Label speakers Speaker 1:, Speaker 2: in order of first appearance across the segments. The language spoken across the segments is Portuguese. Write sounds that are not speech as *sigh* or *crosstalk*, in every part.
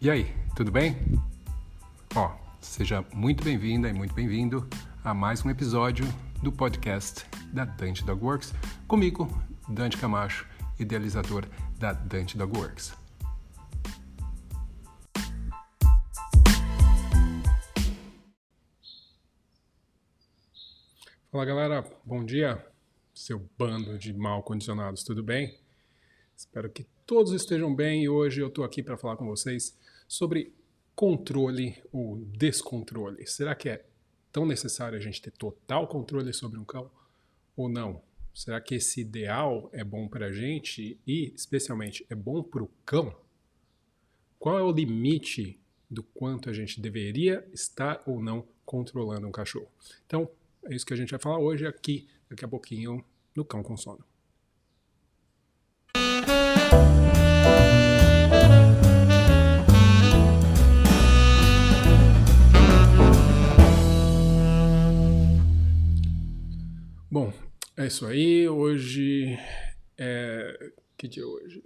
Speaker 1: E aí, tudo bem? Ó, seja muito bem-vinda e muito bem-vindo a mais um episódio do podcast da Dante Dog Works, comigo, Dante Camacho, idealizador da Dante Dog Works. Fala galera, bom dia, seu bando de mal condicionados, tudo bem? Espero que todos estejam bem e hoje eu estou aqui para falar com vocês sobre controle ou descontrole. Será que é tão necessário a gente ter total controle sobre um cão ou não? Será que esse ideal é bom para a gente e, especialmente, é bom para o cão? Qual é o limite do quanto a gente deveria estar ou não controlando um cachorro? Então, é isso que a gente vai falar hoje aqui, daqui a pouquinho, no Cão com Sono. Bom, é isso aí. Hoje é. Que dia é hoje?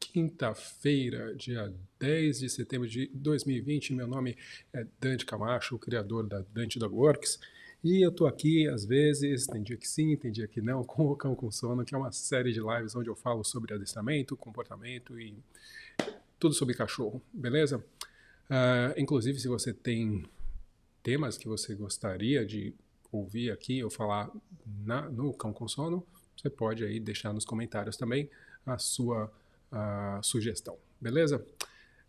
Speaker 1: Quinta-feira, dia 10 de setembro de 2020. Meu nome é Dante Camacho, criador da Dante Dog Works. E eu tô aqui, às vezes, tem dia que sim, tem dia que não, *laughs* com o Cão com Sono, que é uma série de lives onde eu falo sobre adestramento, comportamento e tudo sobre cachorro, beleza? Uh, inclusive, se você tem temas que você gostaria de ouvir aqui ou falar na, no Cão com Sono, você pode aí deixar nos comentários também a sua sugestão, beleza?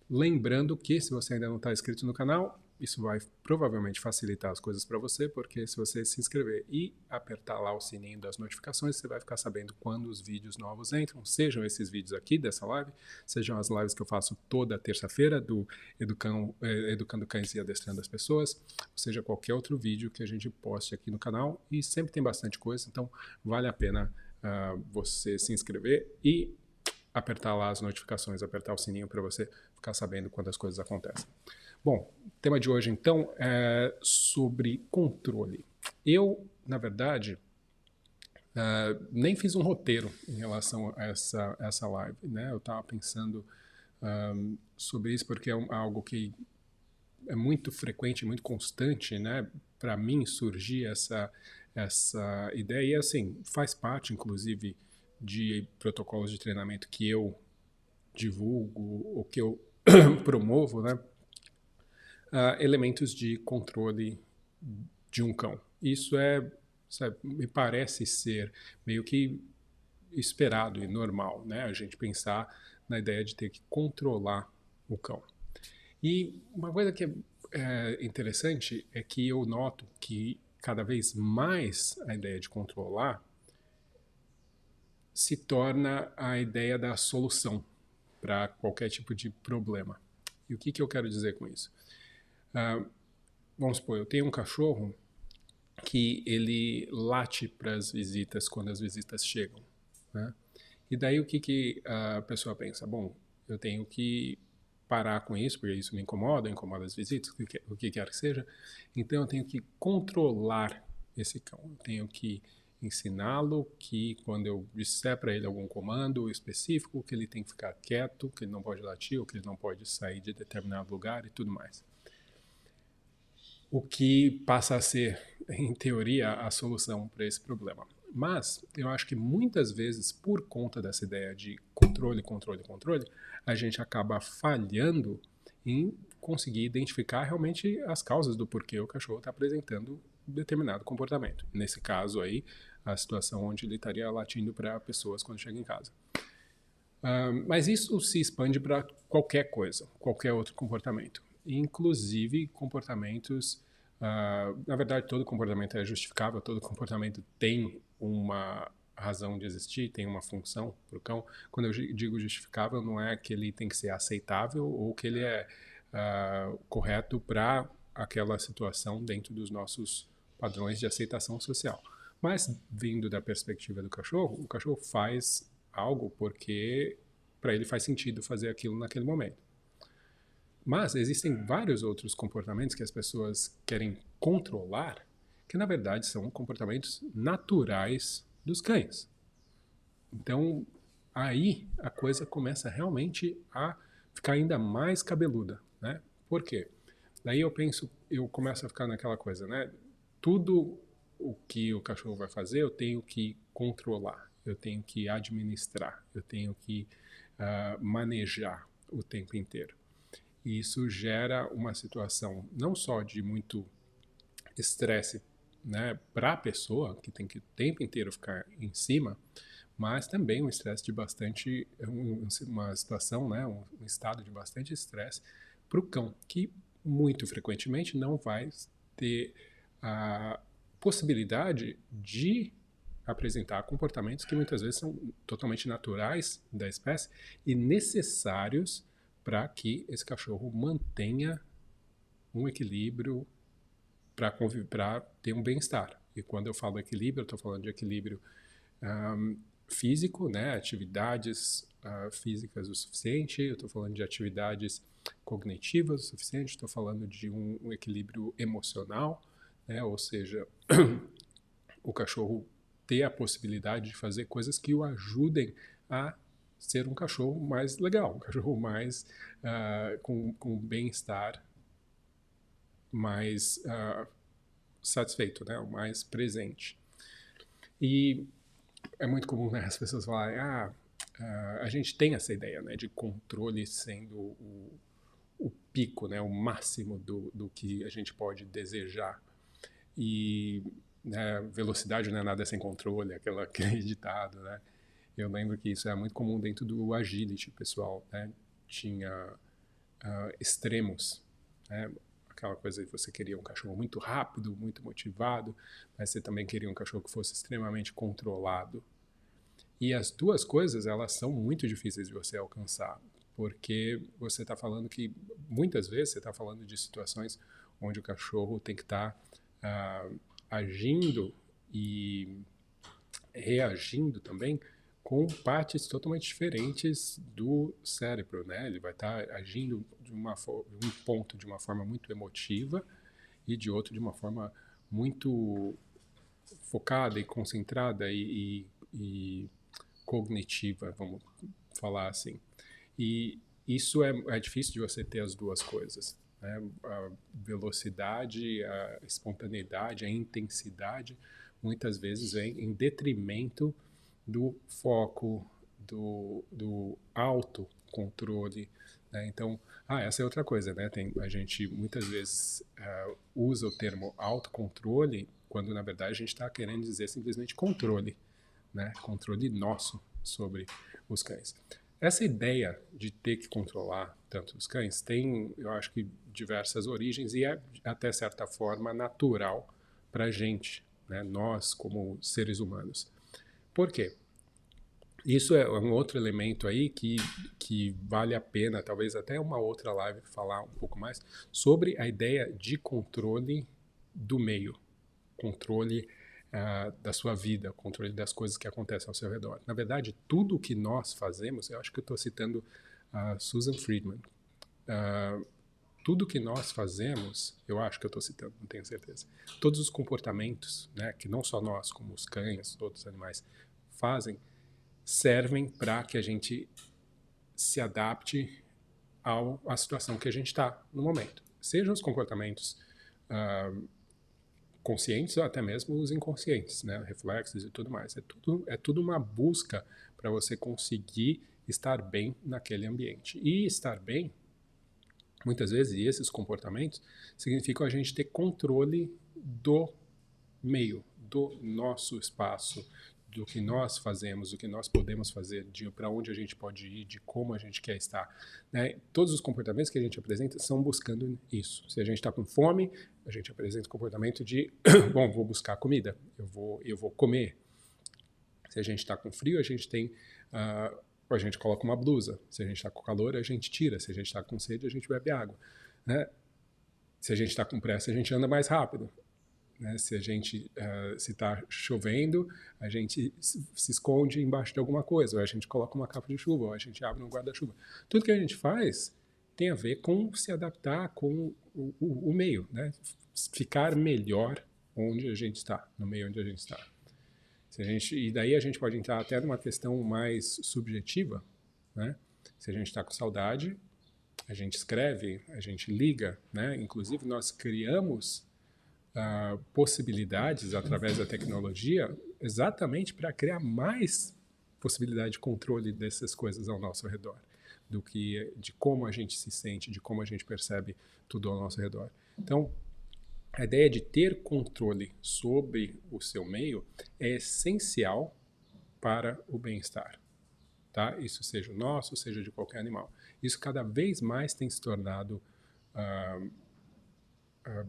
Speaker 1: Lembrando que se você ainda não está inscrito no canal, isso vai provavelmente facilitar as coisas para você, porque se você se inscrever e apertar lá o sininho das notificações, você vai ficar sabendo quando os vídeos novos entram, sejam esses vídeos aqui dessa live, sejam as lives que eu faço toda terça-feira do Educando, eh, Educando Cães e Adestrando as Pessoas, seja qualquer outro vídeo que a gente poste aqui no canal, e sempre tem bastante coisa, então vale a pena uh, você se inscrever e apertar lá as notificações, apertar o sininho para você ficar sabendo quando as coisas acontecem. Bom, tema de hoje então é sobre controle. Eu, na verdade, uh, nem fiz um roteiro em relação a essa, essa live, né? Eu estava pensando um, sobre isso porque é um, algo que é muito frequente, muito constante, né? Para mim surgir essa essa ideia e assim faz parte, inclusive, de protocolos de treinamento que eu divulgo ou que eu *clears throat* promovo, né? Uh, elementos de controle de um cão. Isso é, sabe, me parece ser meio que esperado e normal, né? A gente pensar na ideia de ter que controlar o cão. E uma coisa que é, é interessante é que eu noto que cada vez mais a ideia de controlar se torna a ideia da solução para qualquer tipo de problema. E o que, que eu quero dizer com isso? Uh, vamos supor, eu tenho um cachorro que ele late para as visitas quando as visitas chegam, né? E daí o que, que a pessoa pensa? Bom, eu tenho que parar com isso, porque isso me incomoda, incomoda as visitas, o que, o que quer que seja. Então eu tenho que controlar esse cão. Eu tenho que ensiná-lo que quando eu disser para ele algum comando específico, que ele tem que ficar quieto, que ele não pode latir, ou que ele não pode sair de determinado lugar e tudo mais o que passa a ser, em teoria, a solução para esse problema. Mas eu acho que muitas vezes, por conta dessa ideia de controle, controle, controle, a gente acaba falhando em conseguir identificar realmente as causas do porquê o cachorro está apresentando determinado comportamento. Nesse caso aí, a situação onde ele estaria latindo para pessoas quando chega em casa. Uh, mas isso se expande para qualquer coisa, qualquer outro comportamento inclusive comportamentos. Uh, na verdade, todo comportamento é justificável, todo comportamento tem uma razão de existir, tem uma função para o cão. Quando eu digo justificável, não é que ele tem que ser aceitável ou que ele é uh, correto para aquela situação dentro dos nossos padrões de aceitação social. Mas, vindo da perspectiva do cachorro, o cachorro faz algo porque para ele faz sentido fazer aquilo naquele momento. Mas existem vários outros comportamentos que as pessoas querem controlar, que na verdade são comportamentos naturais dos cães. Então, aí a coisa começa realmente a ficar ainda mais cabeluda, né? Por quê? Daí eu penso, eu começo a ficar naquela coisa, né? Tudo o que o cachorro vai fazer, eu tenho que controlar, eu tenho que administrar, eu tenho que uh, manejar o tempo inteiro. E isso gera uma situação não só de muito estresse né, para a pessoa, que tem que o tempo inteiro ficar em cima, mas também um estresse de bastante, um, uma situação, né, um estado de bastante estresse para o cão, que muito frequentemente não vai ter a possibilidade de apresentar comportamentos que muitas vezes são totalmente naturais da espécie e necessários para que esse cachorro mantenha um equilíbrio para ter um bem-estar. E quando eu falo equilíbrio, estou falando de equilíbrio um, físico, né, atividades uh, físicas o suficiente, eu estou falando de atividades cognitivas o suficiente, estou falando de um, um equilíbrio emocional, né, ou seja, *clears throat* o cachorro ter a possibilidade de fazer coisas que o ajudem a ser um cachorro mais legal, um cachorro mais uh, com, com bem-estar, mais uh, satisfeito, né? mais presente. E é muito comum né, as pessoas falarem, ah, uh, a gente tem essa ideia né, de controle sendo o, o pico, né, o máximo do, do que a gente pode desejar. E né, velocidade não é nada sem controle, aquela, *laughs* aquele ditado, né? Eu lembro que isso é muito comum dentro do agility, pessoal, né? Tinha uh, extremos, né? Aquela coisa de você queria um cachorro muito rápido, muito motivado, mas você também queria um cachorro que fosse extremamente controlado. E as duas coisas, elas são muito difíceis de você alcançar, porque você está falando que, muitas vezes, você está falando de situações onde o cachorro tem que estar tá, uh, agindo e reagindo também com partes totalmente diferentes do cérebro, né? Ele vai estar tá agindo de uma um ponto de uma forma muito emotiva e de outro de uma forma muito focada e concentrada e, e, e cognitiva, vamos falar assim. E isso é, é difícil de você ter as duas coisas. Né? A velocidade, a espontaneidade, a intensidade, muitas vezes vem em detrimento do foco, do, do autocontrole. Né? Então, ah, essa é outra coisa, né? Tem, a gente muitas vezes uh, usa o termo autocontrole quando na verdade a gente está querendo dizer simplesmente controle, né? Controle nosso sobre os cães. Essa ideia de ter que controlar tanto os cães tem, eu acho que diversas origens e é até certa forma natural para a gente, né? nós como seres humanos. Por quê? Isso é um outro elemento aí que, que vale a pena, talvez até uma outra live falar um pouco mais sobre a ideia de controle do meio, controle uh, da sua vida, controle das coisas que acontecem ao seu redor. Na verdade, tudo que nós fazemos, eu acho que estou citando uh, Susan Friedman, uh, tudo que nós fazemos, eu acho que eu estou citando, não tenho certeza, todos os comportamentos, né, que não só nós, como os cães, todos os animais fazem, servem para que a gente se adapte ao, à situação que a gente está no momento. Sejam os comportamentos uh, conscientes ou até mesmo os inconscientes, né, reflexos e tudo mais. É tudo, é tudo uma busca para você conseguir estar bem naquele ambiente. E estar bem Muitas vezes, e esses comportamentos significam a gente ter controle do meio, do nosso espaço, do que nós fazemos, do que nós podemos fazer, de para onde a gente pode ir, de como a gente quer estar. Né? Todos os comportamentos que a gente apresenta são buscando isso. Se a gente está com fome, a gente apresenta o comportamento de, bom, vou buscar comida, eu vou, eu vou comer. Se a gente está com frio, a gente tem uh, a gente coloca uma blusa. Se a gente está com calor, a gente tira. Se a gente está com sede, a gente bebe água. Né? Se a gente está com pressa, a gente anda mais rápido. Né? Se a gente uh, se está chovendo, a gente se esconde embaixo de alguma coisa, ou a gente coloca uma capa de chuva, ou a gente abre um guarda-chuva. Tudo que a gente faz tem a ver com se adaptar com o, o, o meio, né? ficar melhor onde a gente está, no meio onde a gente está. Gente, e daí a gente pode entrar até numa questão mais subjetiva, né? Se a gente está com saudade, a gente escreve, a gente liga, né? Inclusive nós criamos uh, possibilidades através da tecnologia exatamente para criar mais possibilidade de controle dessas coisas ao nosso redor, do que de como a gente se sente, de como a gente percebe tudo ao nosso redor. Então, a ideia de ter controle sobre o seu meio é essencial para o bem-estar. Tá? Isso seja o nosso, seja de qualquer animal. Isso cada vez mais tem se tornado uh, uh,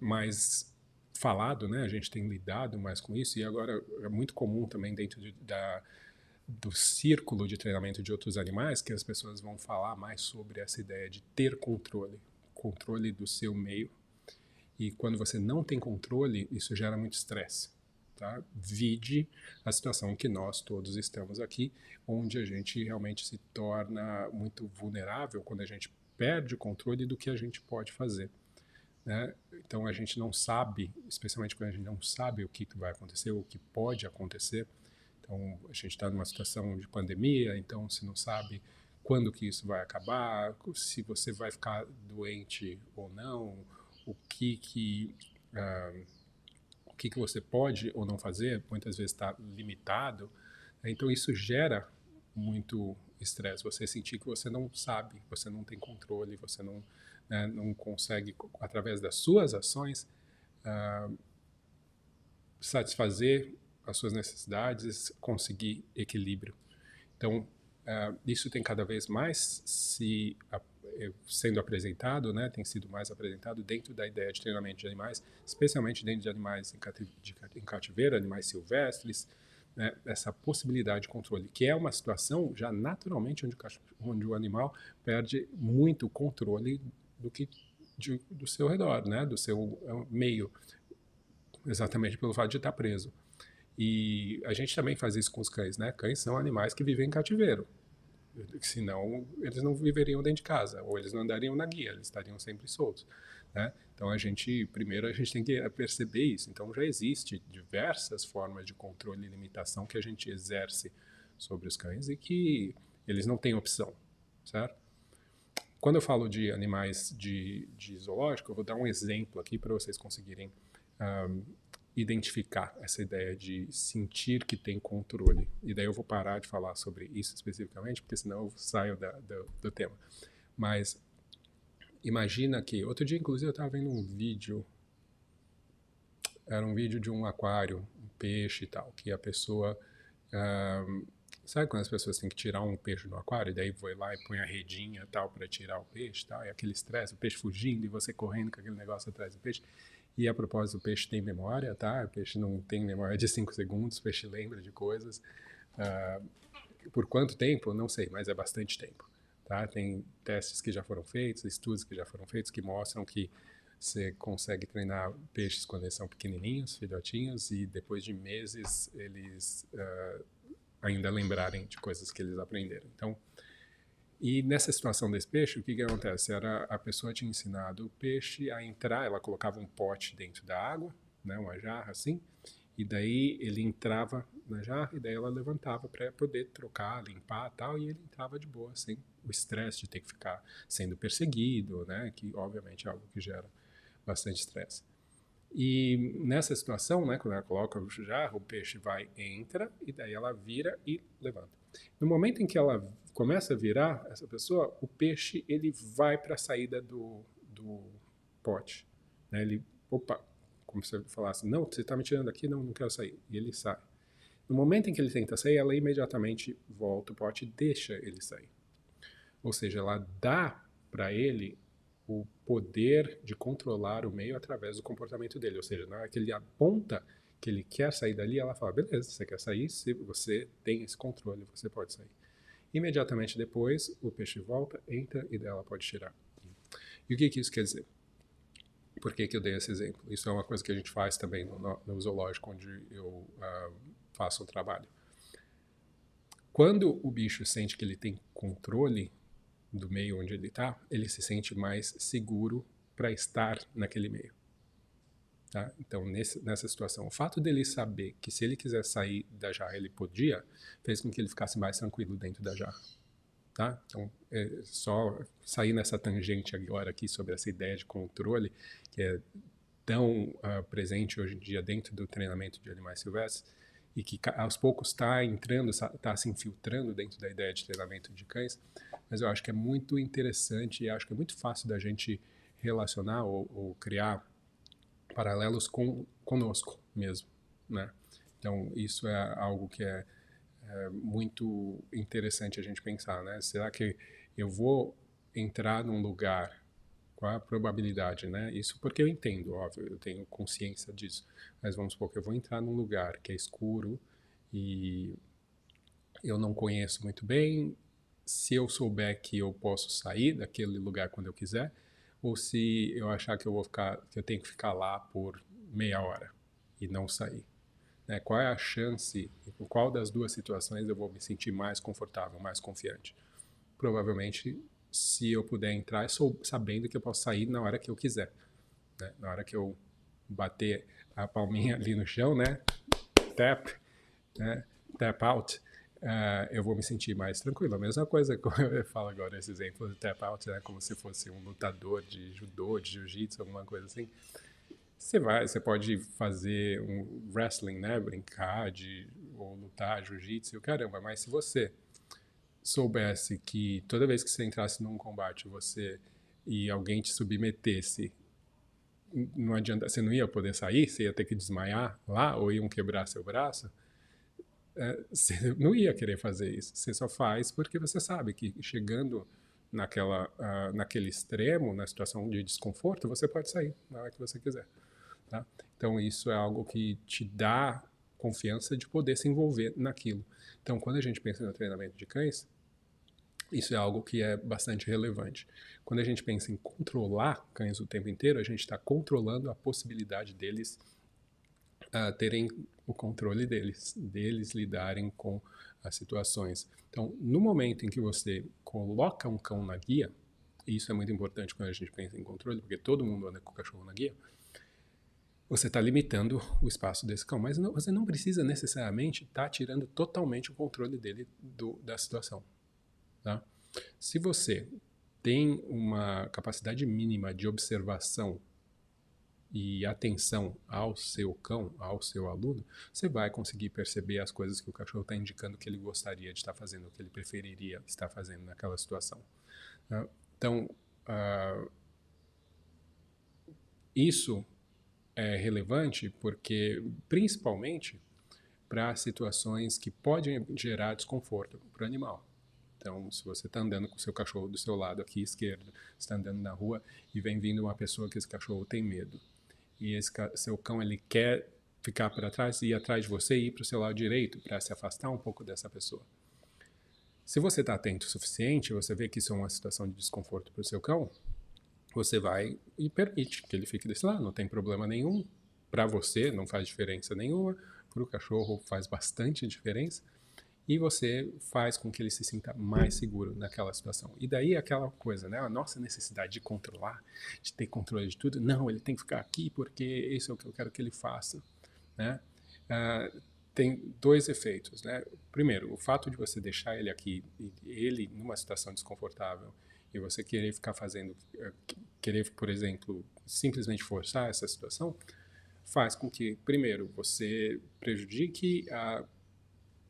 Speaker 1: mais falado, né? A gente tem lidado mais com isso e agora é muito comum também dentro de, da, do círculo de treinamento de outros animais que as pessoas vão falar mais sobre essa ideia de ter controle, controle do seu meio e quando você não tem controle, isso gera muito estresse. Tá? Vide a situação que nós todos estamos aqui, onde a gente realmente se torna muito vulnerável quando a gente perde o controle do que a gente pode fazer. Né? Então a gente não sabe, especialmente quando a gente não sabe o que vai acontecer, o que pode acontecer. Então a gente está numa situação de pandemia, então se não sabe quando que isso vai acabar, se você vai ficar doente ou não, o que que uh, o que que você pode ou não fazer, muitas vezes está limitado. Né? Então isso gera muito estresse. Você sentir que você não sabe, você não tem controle, você não né, não consegue através das suas ações uh, satisfazer as suas necessidades, conseguir equilíbrio. Então uh, isso tem cada vez mais se eh, sendo apresentado, né, tem sido mais apresentado dentro da ideia de treinamento de animais, especialmente dentro de animais em, cativeiro, animais silvestres, né, essa possibilidade de controle, que é uma situação já naturalmente onde, onde o animal perde muito controle do que de, do seu redor, né, do seu é meio, exatamente pelo fato de estar preso. E a gente também faz isso com os cães, né? Cães são animais que vivem em cativeiro senão eles não viveriam dentro de casa, ou eles não andariam na guia, eles estariam sempre soltos. Né? Então a gente, primeiro a gente tem que perceber isso. Então já existe diversas formas de controle e limitação que a gente exerce sobre os cães e que eles não têm opção, certo? Quando eu falo de animais de, de zoológico, eu vou dar um exemplo aqui para vocês conseguirem identificar essa ideia de sentir que tem controle. E daí eu vou parar de falar sobre isso especificamente, porque senão eu saio da, do, do tema. Mas imagina que, outro dia inclusive eu estava vendo um vídeo, era um vídeo de um aquário, um peixe e tal, que a pessoa... sabe quando as pessoas têm que tirar um peixe do aquário e daí vai lá e põe a redinha tal para tirar o peixe tal, e aquele estresse, o peixe fugindo e você correndo com aquele negócio atrás do peixe. E a propósito, o peixe tem memória, tá? O peixe não tem memória de 5 segundos, o peixe lembra de coisas. Uh, por quanto tempo? Não sei, mas é bastante tempo. Tá? Tem testes que já foram feitos, estudos que já foram feitos que mostram que você consegue treinar peixes quando eles são pequenininhos, filhotinhos, e depois de meses eles uh, ainda lembrarem de coisas que eles aprenderam. Então, e nessa situação desse peixe, o que, que acontece? Era a pessoa tinha ensinado o peixe a entrar, ela colocava um pote dentro da água, né, uma jarra assim, e daí ele entrava na jarra e daí ela levantava para poder trocar, limpar tal, e ele entrava de boa, sem o estresse de ter que ficar sendo perseguido, né, que obviamente é algo que gera bastante estresse. E nessa situação, né, quando ela coloca o jarro, o peixe vai, entra, e daí ela vira e levanta. No momento em que ela começa a virar essa pessoa, o peixe ele vai para a saída do, do pote. Né? Ele, opa, como se ele falasse, não, você está me tirando aqui, não, não quero sair. E ele sai. No momento em que ele tenta sair, ela imediatamente volta o pote e deixa ele sair. Ou seja, ela dá para ele o poder de controlar o meio através do comportamento dele. Ou seja, na hora que ele aponta que ele quer sair dali, ela fala: beleza, você quer sair? Se você tem esse controle, você pode sair. Imediatamente depois, o peixe volta, entra e dela pode tirar. E o que, que isso quer dizer? Por que, que eu dei esse exemplo? Isso é uma coisa que a gente faz também no, no zoológico onde eu uh, faço o trabalho. Quando o bicho sente que ele tem controle do meio onde ele está, ele se sente mais seguro para estar naquele meio. Tá? Então, nesse, nessa situação, o fato dele saber que se ele quiser sair da jarra ele podia, fez com que ele ficasse mais tranquilo dentro da jarra. tá? Então, é só sair nessa tangente agora aqui sobre essa ideia de controle, que é tão uh, presente hoje em dia dentro do treinamento de animais silvestres e que aos poucos está entrando, está se infiltrando dentro da ideia de treinamento de cães, mas eu acho que é muito interessante e acho que é muito fácil da gente relacionar ou, ou criar paralelos com conosco mesmo, né? Então isso é algo que é, é muito interessante a gente pensar, né? Será que eu vou entrar num lugar qual é a probabilidade, né? Isso porque eu entendo, óbvio, eu tenho consciência disso. Mas vamos supor que eu vou entrar num lugar que é escuro e eu não conheço muito bem. Se eu souber que eu posso sair daquele lugar quando eu quiser, ou se eu achar que eu vou ficar, que eu tenho que ficar lá por meia hora e não sair. Né? Qual é a chance, qual das duas situações eu vou me sentir mais confortável, mais confiante? Provavelmente se eu puder entrar sou, sabendo que eu posso sair na hora que eu quiser. Né? Na hora que eu bater a palminha ali no chão, né? Tap, né? Tap out. Uh, eu vou me sentir mais tranquilo. A mesma coisa *laughs* que eu falo agora, esse exemplo de tap out, né? Como se fosse um lutador de judô, de jiu-jitsu, alguma coisa assim. Você vai, você pode fazer um wrestling, né? Brincar de ou lutar jiu-jitsu, caramba. Mas se você soubesse que toda vez que você entrasse num combate, você e alguém te submetesse, não adianta, você não ia poder sair, você ia ter que desmaiar lá ou iam quebrar seu braço, é, você *laughs* não ia querer fazer isso. Você só faz porque você sabe que chegando naquela, uh, naquele extremo, na situação de desconforto, você pode sair na hora que você quiser. Tá? Então isso é algo que te dá confiança de poder se envolver naquilo. Então quando a gente pensa no treinamento de cães, isso é algo que é bastante relevante. Quando a gente pensa em controlar cães o tempo inteiro, a gente está controlando a possibilidade deles uh, terem o controle deles, deles lidarem com as situações. Então, no momento em que você coloca um cão na guia, e isso é muito importante quando a gente pensa em controle, porque todo mundo anda com o cachorro na guia, você está limitando o espaço desse cão, mas não, você não precisa necessariamente estar tá tirando totalmente o controle dele do, da situação. Tá? Se você tem uma capacidade mínima de observação e atenção ao seu cão, ao seu aluno, você vai conseguir perceber as coisas que o cachorro está indicando que ele gostaria de estar fazendo, que ele preferiria estar fazendo naquela situação. Tá? Então, uh, isso é relevante porque, principalmente, para situações que podem gerar desconforto para o animal. Então, se você está andando com o seu cachorro do seu lado aqui esquerdo, está andando na rua e vem vindo uma pessoa que esse cachorro tem medo, e esse seu cão ele quer ficar para trás e ir atrás de você e ir para o seu lado direito para se afastar um pouco dessa pessoa. Se você está atento o suficiente, você vê que isso é uma situação de desconforto para o seu cão, você vai e permite que ele fique desse lado, não tem problema nenhum. Para você não faz diferença nenhuma, para o cachorro faz bastante diferença e você faz com que ele se sinta mais seguro naquela situação. E daí aquela coisa, né? A nossa necessidade de controlar, de ter controle de tudo. Não, ele tem que ficar aqui porque isso é o que eu quero que ele faça, né? Uh, tem dois efeitos, né? Primeiro, o fato de você deixar ele aqui, ele numa situação desconfortável, e você querer ficar fazendo, eh, querer, por exemplo, simplesmente forçar essa situação, faz com que, primeiro, você prejudique a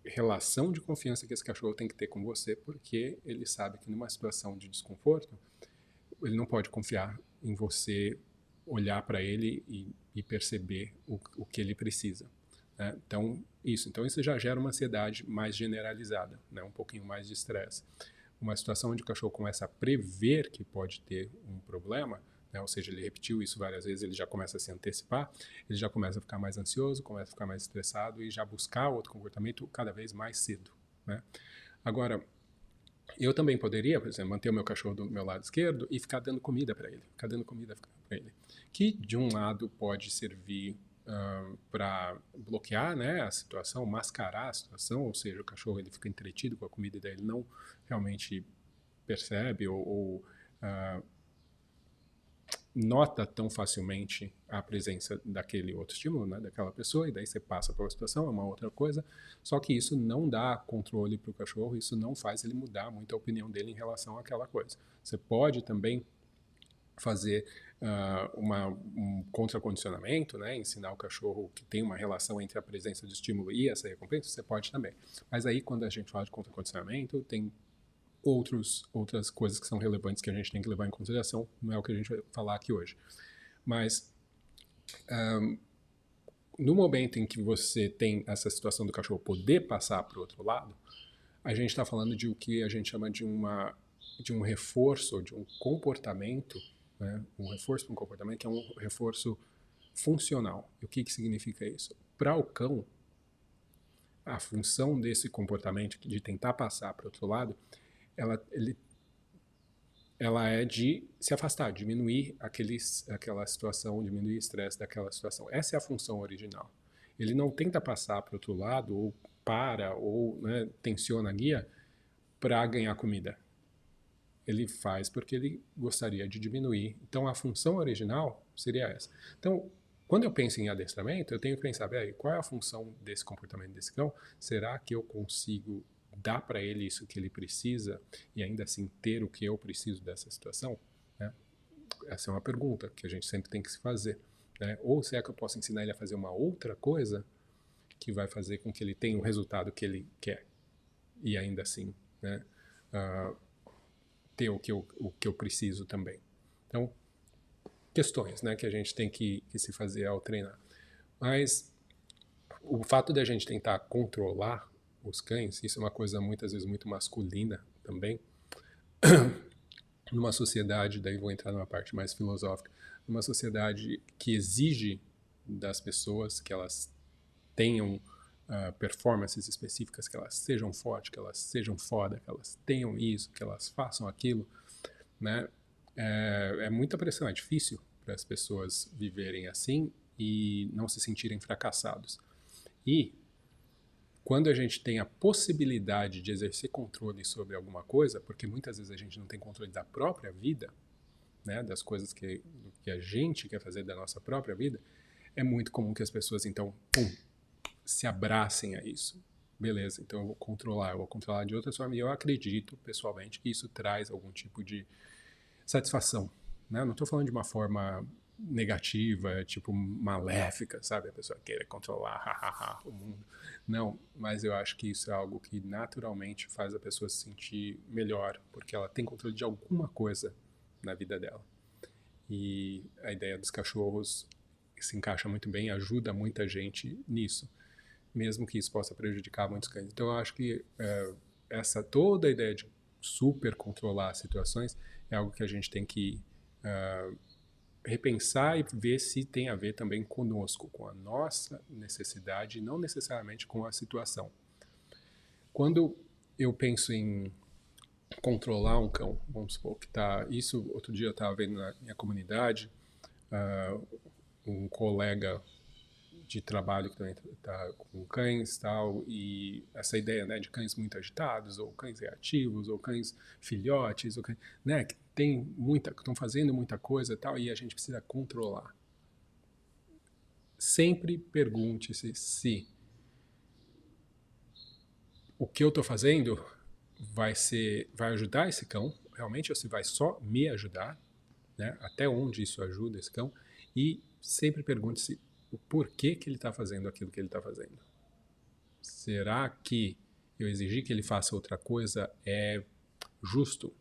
Speaker 1: relação de confiança que esse cachorro tem que ter com você, porque ele sabe que numa situação de desconforto, ele não pode confiar em você olhar para ele e, e perceber o, o, que ele precisa. Né? Então, isso. Então, isso já gera uma ansiedade mais generalizada, né? um pouquinho mais de estresse. Uma situação onde o cachorro começa a prever que pode ter um problema, né? ou seja, ele repetiu isso várias vezes, ele já começa a se antecipar, ele já começa a ficar mais ansioso, começa a ficar mais estressado e já buscar outro comportamento cada vez mais cedo. Né? Agora, eu também poderia, por exemplo, manter o meu cachorro do meu lado esquerdo e ficar dando comida para ele, ficar dando comida para ele, que de um lado pode servir uh, para bloquear né, a situação, mascarar a situação, ou seja, o cachorro ele fica entretido com a comida daí ele não realmente percebe ou, ou uh, nota tão facilmente a presença daquele outro estímulo, né, daquela pessoa, e daí você passa pela situação, é uma outra coisa. Só que isso não dá controle para o cachorro, isso não faz ele mudar muito a opinião dele em relação àquela coisa. Você pode também fazer uh, uma, um contracondicionamento, né, ensinar o cachorro que tem uma relação entre a presença do estímulo e essa recompensa, você pode também. Mas aí, quando a gente fala de contracondicionamento, tem outros, outras coisas que são relevantes que a gente tem que levar em consideração, não é o que a gente vai falar aqui hoje. Mas um, no momento em que você tem essa situação do cachorro poder passar para o outro lado, a gente está falando de o que a gente chama de, uma, de um reforço, de um comportamento, né? um reforço para um comportamento que é um reforço funcional. E o que, que significa isso? Para o cão, a função desse comportamento de tentar passar para o outro lado ela, ele, ela é de se afastar, diminuir aqueles, aquela situação, diminuir o estresse daquela situação. Essa é a função original. Ele não tenta passar para o outro lado, ou para, ou né, tensiona a guia para ganhar comida. Ele faz porque ele gostaria de diminuir. Então, a função original seria essa. Então, quando eu penso em adestramento, eu tenho que pensar, qual é a função desse comportamento desse cão? Será que eu consigo dar para ele isso que ele precisa e ainda assim ter o que eu preciso dessa situação? Né? Essa é uma pergunta que a gente sempre tem que se fazer. Né? Ou será que eu posso ensinar ele a fazer uma outra coisa que vai fazer com que ele tenha o resultado que ele quer e ainda assim né, uh, ter o que, eu, o que eu preciso também? Então, questões né, que a gente tem que, que se fazer ao treinar. Mas o fato de a gente tentar controlar os cães, isso é uma coisa muitas vezes muito masculina também, *clears throat* numa sociedade, daí vou entrar numa parte mais filosófica, numa sociedade que exige das pessoas que elas tenham uh, performances específicas, que elas sejam fortes, que elas sejam foda, que elas tenham isso, que elas façam aquilo, né? É, é muita pressão, é difícil para as pessoas viverem assim e não se sentirem fracassados. E quando a gente tem a possibilidade de exercer controle sobre alguma coisa, porque muitas vezes a gente não tem controle da própria vida, né, das coisas que, que a gente quer fazer da nossa própria vida, é muito comum que as pessoas então, pum, se abracem a isso. Beleza, então eu vou controlar, eu vou controlar de outra forma. E eu acredito, pessoalmente, que isso traz algum tipo de satisfação. Né? Não estou falando de uma forma negativa, tipo maléfica, sabe? A pessoa queira controlar *laughs* o mundo. Não, mas eu acho que isso é algo que naturalmente faz a pessoa se sentir melhor, porque ela tem controle de alguma coisa na vida dela. E a ideia dos cachorros se encaixa muito bem, ajuda muita gente nisso, mesmo que isso possa prejudicar muitos cães. Então eu acho que é, essa toda a ideia de super controlar as situações é algo que a gente tem que uh, repensar e ver se tem a ver também conosco, com a nossa necessidade, não necessariamente com a situação. Quando eu penso em controlar um cão, vamos supor que tá isso outro dia eu estava vendo na minha comunidade uh, um colega de trabalho que também está com cães tal e essa ideia né de cães muito agitados ou cães reativos ou cães filhotes ou cães, né que tem muita estão fazendo muita coisa tal e a gente precisa controlar sempre pergunte-se se o que eu estou fazendo vai ser vai ajudar esse cão realmente ou se vai só me ajudar né até onde isso ajuda esse cão e sempre pergunte-se o porquê que ele está fazendo aquilo que ele está fazendo. Será que eu exigir que ele faça outra coisa é justo?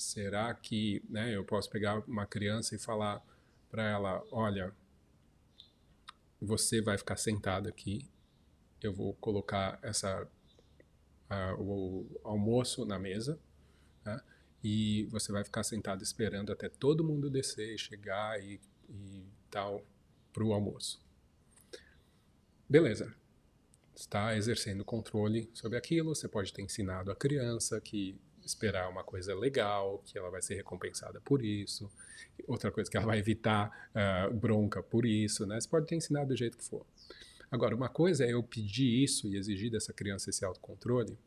Speaker 1: Será que né, eu posso pegar uma criança e falar para ela: olha, você vai ficar sentado aqui, eu vou colocar essa, uh, o almoço na mesa, né, e você vai ficar sentado esperando até todo mundo descer, chegar e, e tal para o almoço. Beleza. Está exercendo controle sobre aquilo. Você pode ter ensinado a criança que esperar uma coisa legal, que ela vai ser recompensada por isso. Outra coisa que ela vai evitar uh, bronca por isso, né? Você pode ter ensinado do jeito que for. Agora, uma coisa é eu pedir isso e exigir dessa criança esse autocontrole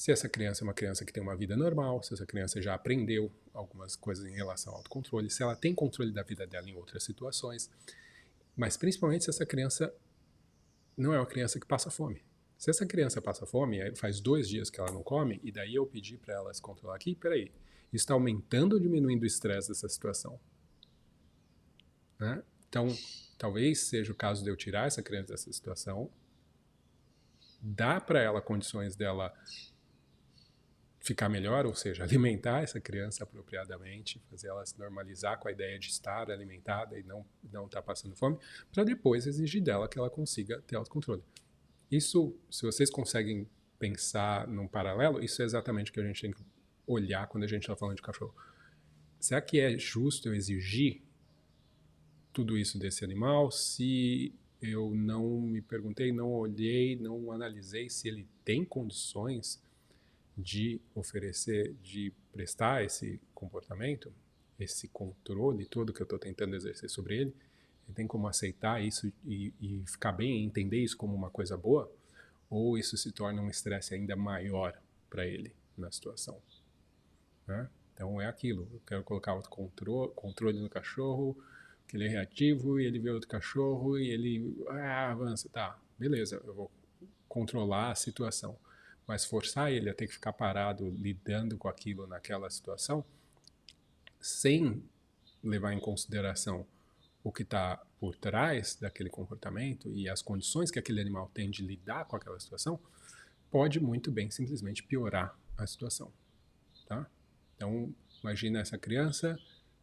Speaker 1: se essa criança é uma criança que tem uma vida normal, se essa criança já aprendeu algumas coisas em relação ao autocontrole, se ela tem controle da vida dela em outras situações, mas principalmente se essa criança não é uma criança que passa fome. Se essa criança passa fome, faz dois dias que ela não come, e daí eu pedi para ela se controlar aqui, peraí, está aumentando ou diminuindo o estresse dessa situação? Né? Então, talvez seja o caso de eu tirar essa criança dessa situação, dar para ela condições dela ficar melhor, ou seja, *laughs* alimentar essa criança apropriadamente, fazer ela se normalizar com a ideia de estar alimentada e não não estar tá passando fome, para depois exigir dela que ela consiga ter autocontrole. Isso, se vocês conseguem pensar num paralelo, isso é exatamente o que a gente tem que olhar quando a gente está falando de cachorro. Será que é justo eu exigir tudo isso desse animal se eu não me perguntei, não olhei, não analisei se ele tem condições de oferecer, de prestar esse comportamento, esse controle todo que eu estou tentando exercer sobre ele, ele tem como aceitar isso e, e ficar bem, entender isso como uma coisa boa, ou isso se torna um estresse ainda maior para ele na situação. Né? Então é aquilo, eu quero colocar o controle, controle no cachorro, que ele é reativo e ele vê outro cachorro e ele ah, avança, tá, beleza, eu vou controlar a situação mas forçar ele a ter que ficar parado lidando com aquilo naquela situação, sem levar em consideração o que está por trás daquele comportamento e as condições que aquele animal tem de lidar com aquela situação, pode muito bem simplesmente piorar a situação. Tá? Então, imagina essa criança,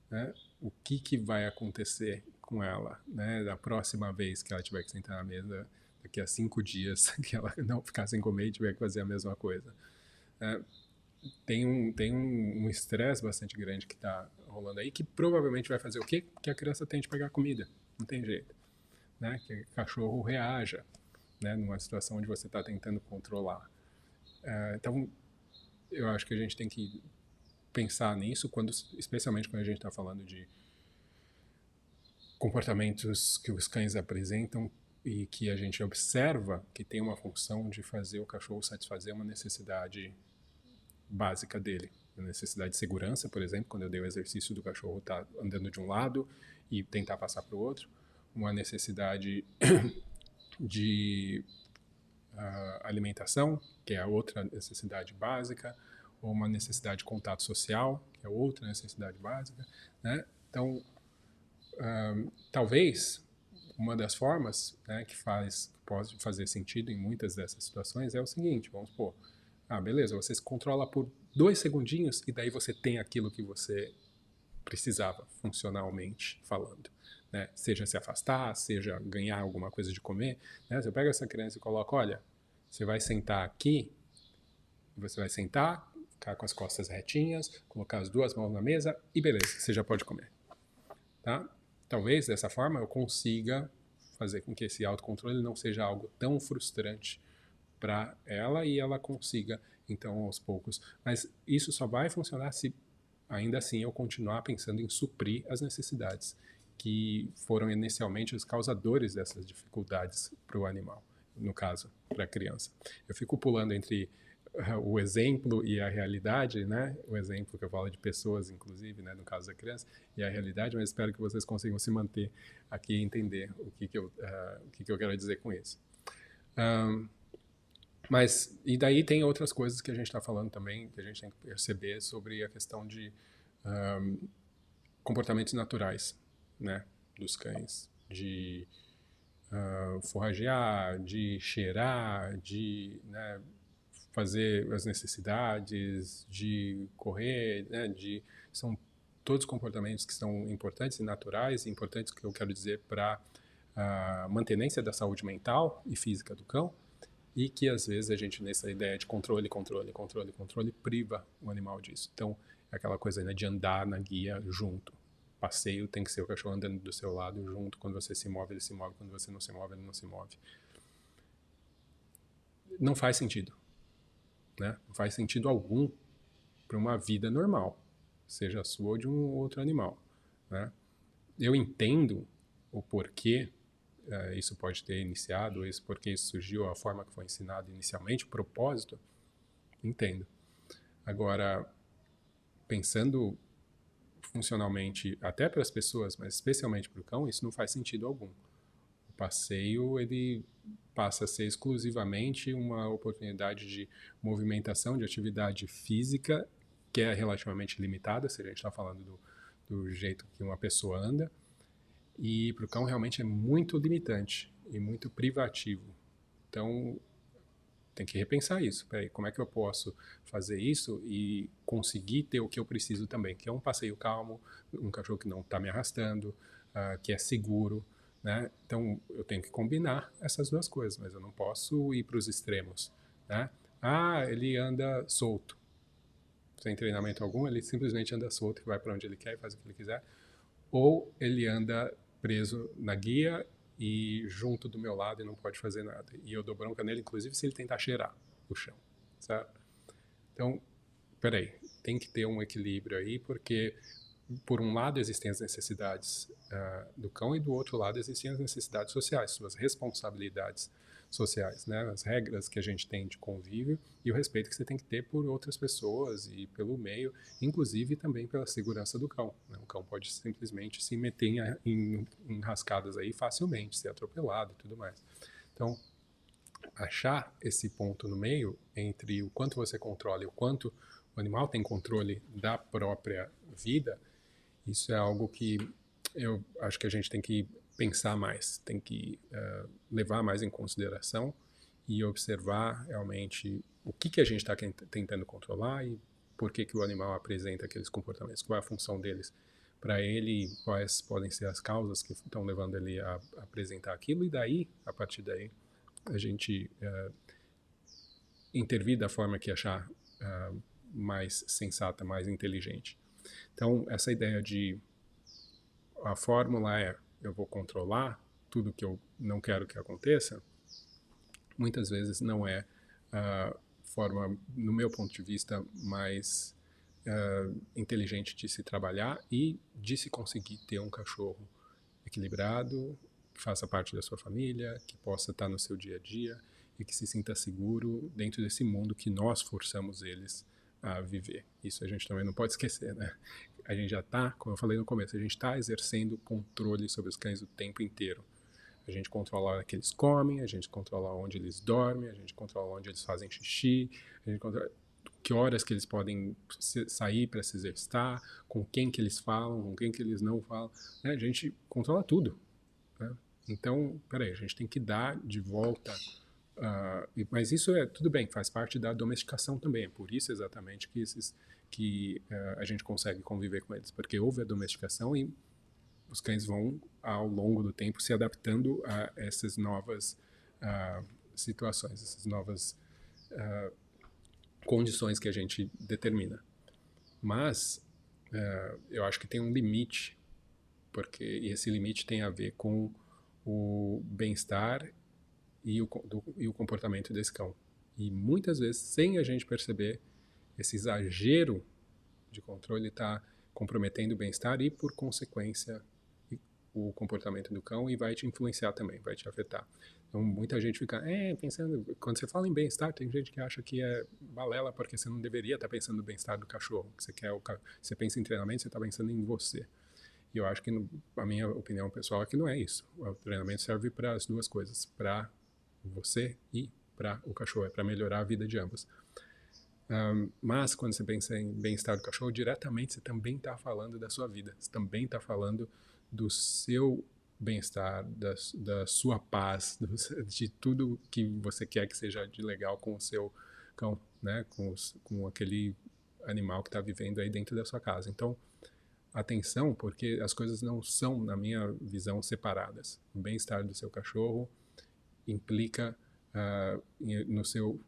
Speaker 1: né, o que, que vai acontecer com ela né, da próxima vez que ela tiver que sentar na mesa daqui a cinco dias *laughs* que ela não ficar sem comer e tiver que fazer a mesma coisa. É, tem um tem um estresse um bastante grande que está rolando aí que provavelmente vai fazer o quê? Que a criança tente pegar comida, não tem jeito, né? Que o cachorro reaja, né? Numa situação onde você está tentando controlar. É, então, eu acho que a gente tem que pensar nisso quando, especialmente quando a gente está falando de comportamentos que os cães apresentam e que a gente observa que tem uma função de fazer o cachorro satisfazer uma necessidade básica dele. Necessidade de segurança, por exemplo, quando eu dei o exercício do cachorro estar tá andando de um lado e tentar passar para o outro. Uma necessidade *clears throat* de uh, alimentação, que é a outra necessidade básica, ou uma necessidade de contato social, que é outra necessidade básica. Né? Então, uh, talvez uma das formas né, que faz que pode fazer sentido em muitas dessas situações é o seguinte, vamos supor, ah, beleza, você se controla por dois segundinhos e daí você tem aquilo que você precisava, funcionalmente falando. Né? Seja se afastar, seja ganhar alguma coisa de comer. Né? Você pega essa criança e coloca, olha, você vai sentar aqui, você vai sentar, ficar com as costas retinhas, colocar as duas mãos na mesa e beleza, você já pode comer. Tá? Talvez dessa forma eu consiga fazer com que esse autocontrole não seja algo tão frustrante para ela e ela consiga, então, aos poucos. Mas isso só vai funcionar se ainda assim eu continuar pensando em suprir as necessidades que foram inicialmente os causadores dessas dificuldades para o animal, no caso, para a criança. Eu fico pulando entre o exemplo e a realidade, né? O exemplo que eu falo de pessoas, inclusive, né? No caso da criança, e a realidade, mas espero que vocês consigam se manter aqui e entender o que, que, eu, uh, o que, que eu quero dizer com isso. Um, mas, e daí tem outras coisas que a gente está falando também, que a gente tem que perceber sobre a questão de um, comportamentos naturais, né? Dos cães, de uh, forragear, de cheirar, de, né? fazer as necessidades, de correr, né, de são todos comportamentos que são importantes e naturais, importantes que eu quero dizer para a mantenência da saúde mental e física do cão, e que às vezes a gente nessa ideia de controle, controle, controle, controle priva o animal disso. Então, é aquela coisa né, de andar na guia junto. Passeio tem que ser o cachorro andando do seu lado junto. Quando você se move, ele se move. Quando você não se move, ele não se move. Não faz sentido. Né? Não faz sentido algum para uma vida normal, seja a sua ou de um outro animal. Né? Eu entendo o porquê uh, isso pode ter iniciado, isso porque isso surgiu, a forma que foi ensinado inicialmente, o propósito, entendo. Agora, pensando funcionalmente até para as pessoas, mas especialmente para o cão, isso não faz sentido algum. O passeio ele passa a ser exclusivamente uma oportunidade de movimentação, de atividade física que é relativamente limitada, se a gente está falando do, do jeito que uma pessoa anda, e para o cão realmente é muito limitante e muito privativo. Então, tem que repensar isso. Peraí, como é que eu posso fazer isso e conseguir ter o que eu preciso também, que é um passeio calmo, um cachorro que não está me arrastando, uh, que é seguro, né? Então eu tenho que combinar essas duas coisas, mas eu não posso ir para os extremos, né? Ah, ele anda solto, sem treinamento algum, ele simplesmente anda solto e vai para onde ele quer e faz o que ele quiser, ou ele anda preso na guia e junto do meu lado e não pode fazer nada. E eu dou bronca nele, inclusive, se ele tentar cheirar o chão, certo? Então, peraí, tem que ter um equilíbrio aí, porque por um lado existem as necessidades uh, do cão e do outro lado existem as necessidades sociais, suas responsabilidades sociais, né? As regras que a gente tem de convívio e o respeito que você tem que ter por outras pessoas e pelo meio, inclusive também pela segurança do cão. Né? O cão pode simplesmente se meter em, em, rascadas aí facilmente, ser atropelado e tudo mais. Então, achar esse ponto no meio entre o quanto você controla e o quanto o animal tem controle da própria vida, isso é algo que eu acho que a gente tem que pensar mais, tem que uh, levar mais em consideração e observar realmente o que, que a gente está tentando controlar e por que, que o animal apresenta aqueles comportamentos, qual é a função deles para ele, quais podem ser as causas que estão levando ele a, a, apresentar aquilo e daí, a partir daí, a gente uh, intervir da forma que achar uh, mais sensata, mais inteligente. Então, essa ideia de a fórmula é eu vou controlar tudo que eu não quero que aconteça, muitas vezes não é a forma, no meu ponto de vista, mais uh, inteligente de se trabalhar e de se conseguir ter um cachorro equilibrado, que faça parte da sua família, que possa estar no seu dia a dia e que se sinta seguro dentro desse mundo que nós forçamos eles a viver. Isso a gente também não pode esquecer, né? A gente já está, como eu falei no começo, a gente está exercendo controle sobre os cães o tempo inteiro. A gente controla a hora que eles comem, a gente controla onde eles dormem, a gente controla onde eles fazem xixi, a gente controla que horas que eles podem sair para se exercitar, com quem que eles falam, com quem que eles não falam. Né? A gente controla tudo. Né? Então, peraí, a gente tem que dar de volta Uh, mas isso é tudo bem, faz parte da domesticação também. É por isso exatamente que, esses, que uh, a gente consegue conviver com eles, porque houve a domesticação e os cães vão ao longo do tempo se adaptando a essas novas uh, situações, essas novas condições que a gente determina. Mas eu acho que tem um limite, porque esse limite tem a ver com o bem-estar e o, do, e o comportamento desse cão. E muitas vezes, sem a gente perceber, esse exagero de controle está comprometendo o bem-estar e, por consequência, o comportamento do cão e vai te influenciar também, vai te afetar. Então, muita gente fica, é, pensando, quando você fala em bem-estar, tem gente que acha que é balela porque você não deveria estar tá pensando no bem-estar do cachorro. Você quer o você pensa em treinamento, você está pensando em você. E eu acho que, a minha opinião pessoal é que não é isso. O treinamento serve para as duas coisas, para você e para o cachorro, é para melhorar a vida de ambos. Um, mas quando você pensa em bem-estar do cachorro, diretamente você também está falando da sua vida, você também está falando do seu bem-estar, da, da, sua paz, do, de tudo que você quer que seja de legal com o seu cão, né? com, os, com aquele animal que está vivendo aí dentro da sua casa. Então, atenção, porque as coisas não são, na minha visão, separadas. O bem-estar do seu cachorro implica uh, no seu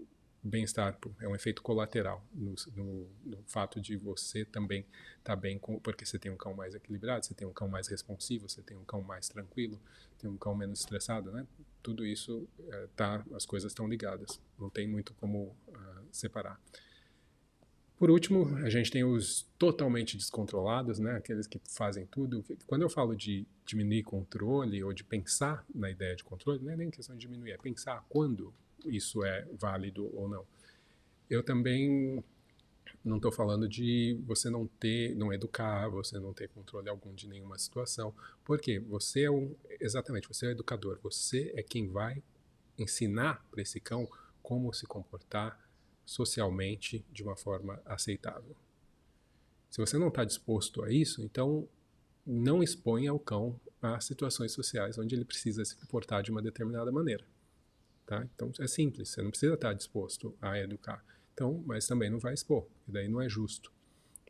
Speaker 1: bem-estar, é um efeito colateral no, no, no, fato de você também estar tá bem, com, porque você tem um cão mais equilibrado, você tem um cão mais responsivo, você tem um cão mais tranquilo, tem um cão menos estressado, né? Tudo isso, uh, tá, as coisas estão ligadas, não tem muito como uh, separar. Por último, a gente tem os totalmente descontrolados, né? aqueles que fazem tudo. Quando eu falo de diminuir controle ou de pensar na ideia de controle, não é nem questão de diminuir, é pensar quando isso é válido ou não. eu também não estou falando de você não ter, não educar, você não ter controle algum de nenhuma situação. Porque você é um, exatamente, você é o educador. Você é quem vai ensinar para esse cão como se comportar socialmente de uma forma aceitável. Se você não está disposto a isso, então não exponha o cão a situações sociais onde ele precisa se comportar de uma determinada maneira. Tá? Então é simples, você não precisa estar disposto a educar. Então, mas também não vai expor, e daí não é justo.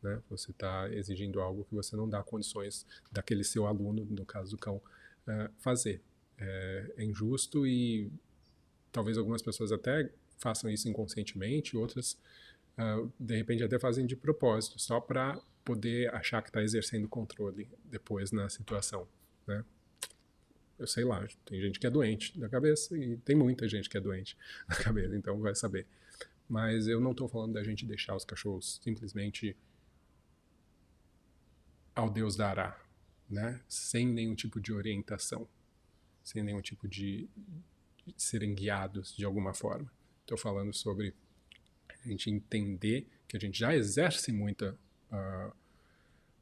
Speaker 1: Né? Você está exigindo algo que você não dá condições daquele seu aluno, no caso do cão, uh, fazer. É, é injusto e talvez algumas pessoas até façam isso inconscientemente, outras uh, de repente até fazem de propósito, só para poder achar que está exercendo controle depois na situação, né? Eu sei lá, tem gente que é doente da cabeça e tem muita gente que é doente *laughs* da cabeça, então vai saber. Mas eu não estou falando da gente deixar os cachorros simplesmente ao Deus dará, né? Sem nenhum tipo de orientação, sem nenhum tipo de, serem guiados de alguma forma. Estou falando sobre a gente entender que a gente já exerce muita, uh,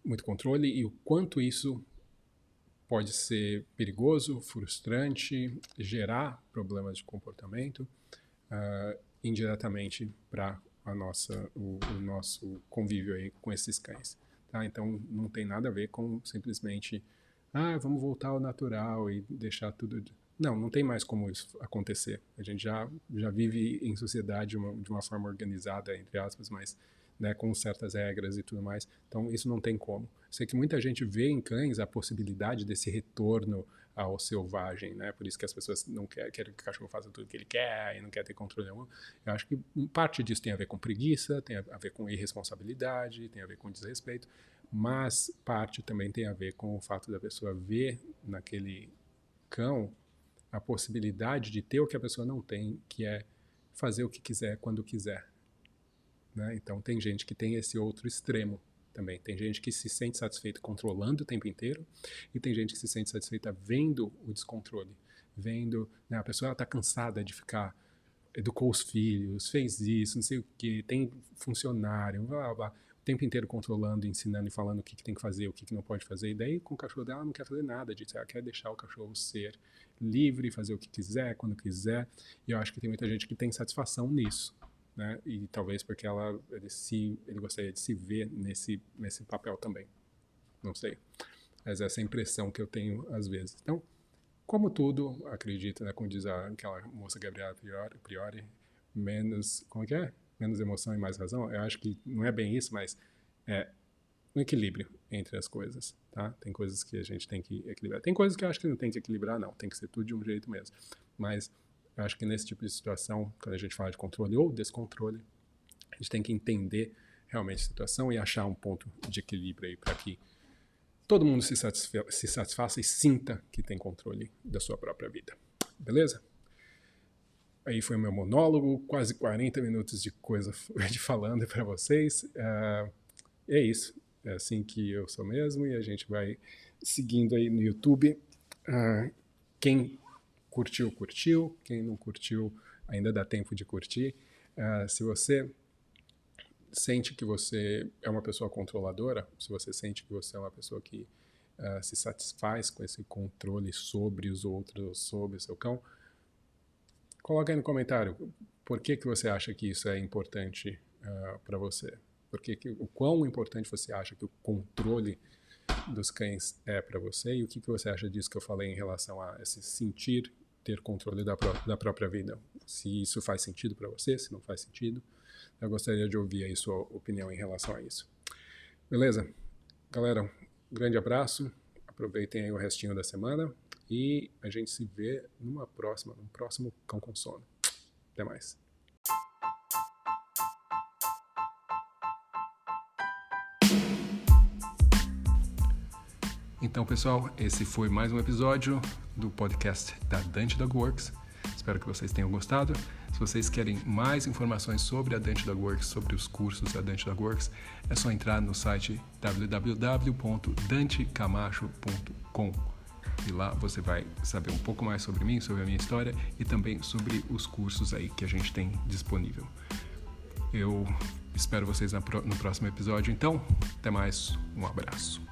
Speaker 1: muito controle e o quanto isso pode ser perigoso, frustrante, gerar problemas de comportamento uh, indiretamente para a nossa o, o, nosso convívio aí com esses cães. Tá? Então não tem nada a ver com simplesmente ah vamos voltar ao natural e deixar tudo não, não tem mais como isso acontecer. A gente já, já vive em sociedade uma, de uma forma organizada, entre aspas, mas né, com certas regras e tudo mais. Então, isso não tem como. Sei que muita gente vê em cães a possibilidade desse retorno ao selvagem, né? Por isso que as pessoas não querem, querem que o cachorro faça tudo que ele quer e não quer ter controle nenhum. Eu acho que parte disso tem a ver com preguiça, tem a ver com irresponsabilidade, tem a ver com desrespeito, mas parte também tem a ver com o fato da pessoa ver naquele cão a possibilidade de ter o que a pessoa não tem, que é fazer o que quiser quando quiser. Né? Então tem gente que tem esse outro extremo também. Tem gente que se sente satisfeita controlando o tempo inteiro e tem gente que se sente satisfeita vendo o descontrole, vendo né, a pessoa está cansada de ficar educou os filhos, fez isso, não sei o que, tem funcionário, blá, blá, blá tempo inteiro controlando, ensinando e falando o que, que tem que fazer, o que, que não pode fazer. E daí, com o cachorro dela, ela não quer fazer nada disso. Ela quer deixar o cachorro ser livre, fazer o que quiser, quando quiser. E eu acho que tem muita gente que tem satisfação nisso. Né? E talvez porque ela, ele, se, ele gostaria de se ver nesse, nesse papel também. Não sei. Mas essa é a impressão que eu tenho às vezes. Então, como tudo, acredito, né, como diz aquela moça Gabriela Priori, Priori menos, como é que é? Menos emoção e mais razão, eu acho que não é bem isso, mas é um equilíbrio entre as coisas, tá? Tem coisas que a gente tem que equilibrar. Tem coisas que eu acho que não tem que equilibrar, não. Tem que ser tudo de um jeito mesmo. Mas eu acho que nesse tipo de situação, quando a gente fala de controle ou descontrole, a gente tem que entender realmente a situação e achar um ponto de equilíbrio aí para que todo mundo se, satisfa se satisfaça e sinta que tem controle da sua própria vida. Beleza? Aí foi o meu monólogo, quase 40 minutos de coisa *laughs* de falando para vocês. Uh, é isso, é assim que eu sou mesmo e a gente vai seguindo aí no YouTube. Uh, quem curtiu, curtiu. Quem não curtiu, ainda dá tempo de curtir. Uh, se você sente que você é uma pessoa controladora, se você sente que você é uma pessoa que uh, se satisfaz com esse controle sobre os outros, sobre o seu cão, Coloca aí no comentário por que, que você acha que isso é importante uh, ah, para você. Por que, que, o quão importante você acha que o controle dos cães é para você e o que, que você acha disso que eu falei em relação a esse sentir ter controle da, pró da própria vida. Se isso faz sentido para você, se não faz sentido. Eu gostaria de ouvir aí sua opinião em relação a isso. Beleza? Galera, um grande abraço. Aproveitem aí o restinho da semana. E a gente se vê numa próxima, num próximo Cão com Sono. Até mais. Então, pessoal, esse foi mais um episódio do podcast da Dante Dog Works. Espero que vocês tenham gostado. Se vocês querem mais informações sobre a Dante Dog Works, sobre os cursos da Dante Dog Works, é só entrar no site www.dantecamacho.com. E lá você vai saber um pouco mais sobre mim, sobre a minha história e também sobre os cursos aí que a gente tem disponível. Eu espero vocês no próximo episódio. Então, até mais. Um abraço.